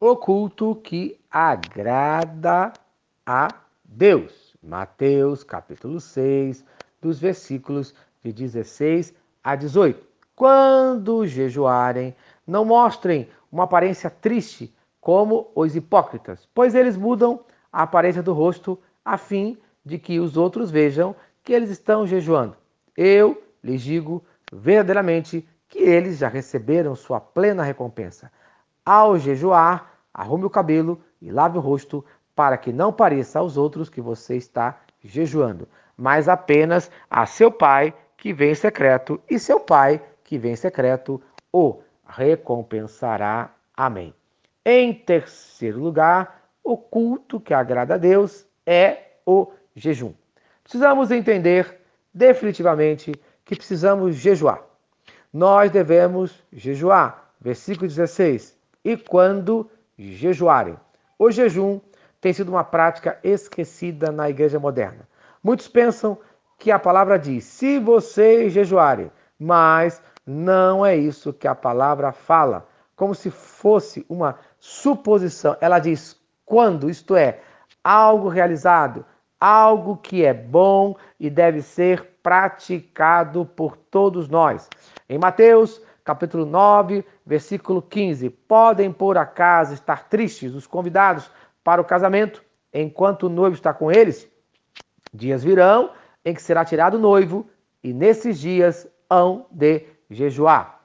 o culto que agrada a Deus. Mateus capítulo 6, dos versículos de 16 a 18. Quando jejuarem, não mostrem uma aparência triste como os hipócritas, pois eles mudam a aparência do rosto a fim de que os outros vejam que eles estão jejuando. Eu lhes digo verdadeiramente que eles já receberam sua plena recompensa. Ao jejuar, arrume o cabelo e lave o rosto, para que não pareça aos outros que você está jejuando, mas apenas a seu pai que vem em secreto, e seu pai que vem em secreto o recompensará. Amém. Em terceiro lugar, o culto que agrada a Deus é o jejum. Precisamos entender definitivamente que precisamos jejuar. Nós devemos jejuar. Versículo 16. E quando jejuarem. O jejum tem sido uma prática esquecida na igreja moderna. Muitos pensam que a palavra diz: se vocês jejuarem, mas não é isso que a palavra fala, como se fosse uma suposição. Ela diz quando, isto é, algo realizado, algo que é bom e deve ser praticado por todos nós. Em Mateus, capítulo 9, versículo 15, podem por acaso estar tristes os convidados para o casamento enquanto o noivo está com eles? Dias virão em que será tirado o noivo e nesses dias hão de jejuar.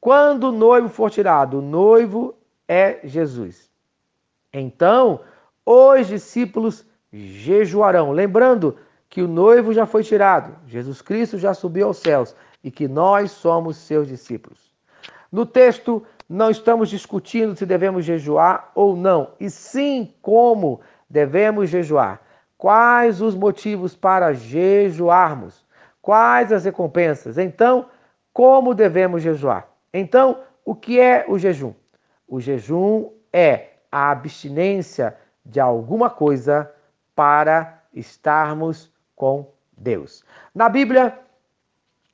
Quando o noivo for tirado, o noivo é Jesus. Então, os discípulos jejuarão, lembrando que o noivo já foi tirado, Jesus Cristo já subiu aos céus e que nós somos seus discípulos. No texto, não estamos discutindo se devemos jejuar ou não, e sim como devemos jejuar. Quais os motivos para jejuarmos? Quais as recompensas? Então, como devemos jejuar? Então, o que é o jejum? O jejum é a abstinência de alguma coisa para estarmos com Deus. Na Bíblia,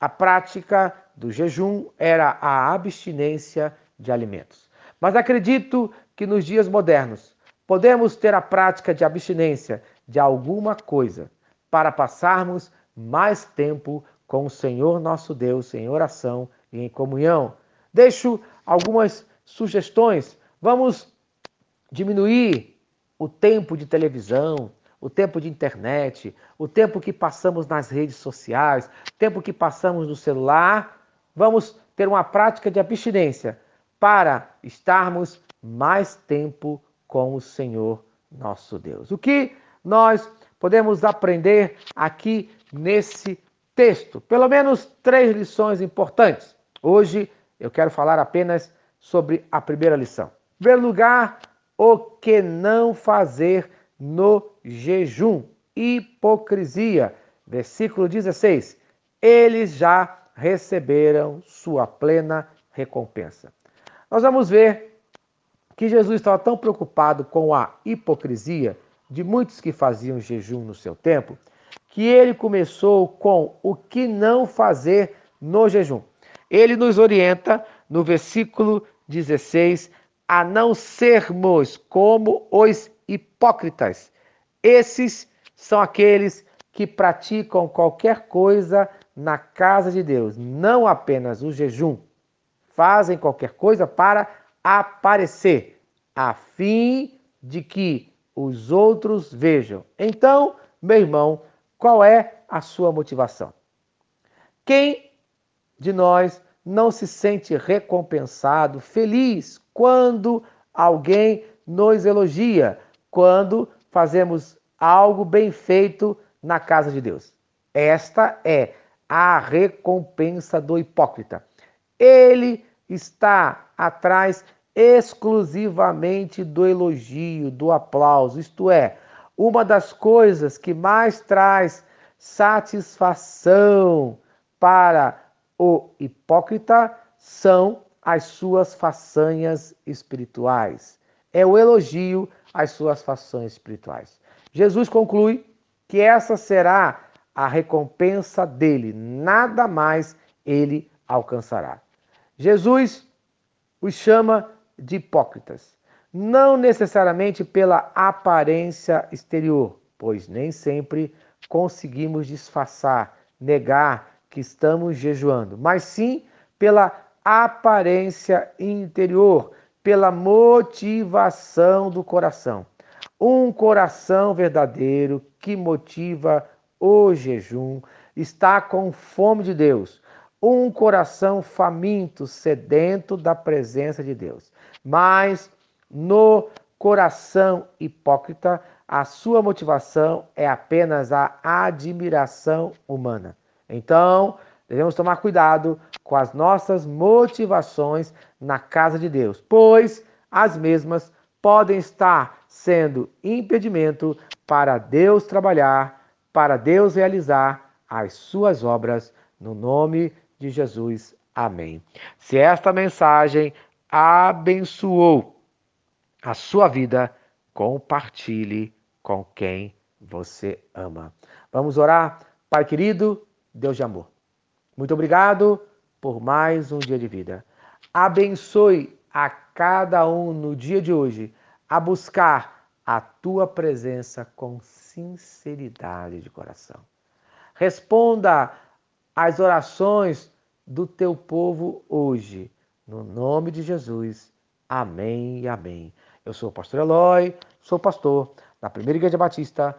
a prática do jejum era a abstinência de alimentos. Mas acredito que nos dias modernos podemos ter a prática de abstinência de alguma coisa para passarmos mais tempo com o Senhor nosso Deus em oração e em comunhão. Deixo algumas sugestões. Vamos diminuir o tempo de televisão, o tempo de internet, o tempo que passamos nas redes sociais, o tempo que passamos no celular, vamos ter uma prática de abstinência para estarmos mais tempo com o Senhor nosso Deus. O que nós podemos aprender aqui nesse texto? Pelo menos três lições importantes. Hoje eu quero falar apenas sobre a primeira lição. Em primeiro lugar, o que não fazer no jejum. Hipocrisia. Versículo 16. Eles já receberam sua plena recompensa. Nós vamos ver que Jesus estava tão preocupado com a hipocrisia de muitos que faziam jejum no seu tempo, que ele começou com o que não fazer no jejum. Ele nos orienta no versículo 16 a não sermos como os hipócritas. Esses são aqueles que praticam qualquer coisa na casa de Deus, não apenas o jejum. Fazem qualquer coisa para aparecer, a fim de que os outros vejam. Então, meu irmão, qual é a sua motivação? Quem de nós não se sente recompensado, feliz, quando alguém nos elogia, quando fazemos algo bem feito na casa de Deus. Esta é a recompensa do hipócrita. Ele está atrás exclusivamente do elogio, do aplauso, isto é, uma das coisas que mais traz satisfação para o hipócrita são as suas façanhas espirituais. É o elogio as suas fações espirituais. Jesus conclui que essa será a recompensa dele, nada mais ele alcançará. Jesus os chama de hipócritas. não necessariamente pela aparência exterior, pois nem sempre conseguimos disfarçar, negar que estamos jejuando, mas sim pela aparência interior, pela motivação do coração. Um coração verdadeiro que motiva o jejum está com fome de Deus. Um coração faminto, sedento da presença de Deus. Mas no coração hipócrita, a sua motivação é apenas a admiração humana. Então, devemos tomar cuidado com as nossas motivações na casa de Deus, pois as mesmas podem estar sendo impedimento para Deus trabalhar, para Deus realizar as suas obras no nome de Jesus. Amém. Se esta mensagem abençoou a sua vida, compartilhe com quem você ama. Vamos orar? Pai querido, Deus de amor. Muito obrigado por mais um dia de vida. Abençoe a cada um no dia de hoje a buscar a tua presença com sinceridade de coração. Responda às orações do teu povo hoje, no nome de Jesus. Amém e amém. Eu sou o pastor Eloy, sou pastor da Primeira Igreja Batista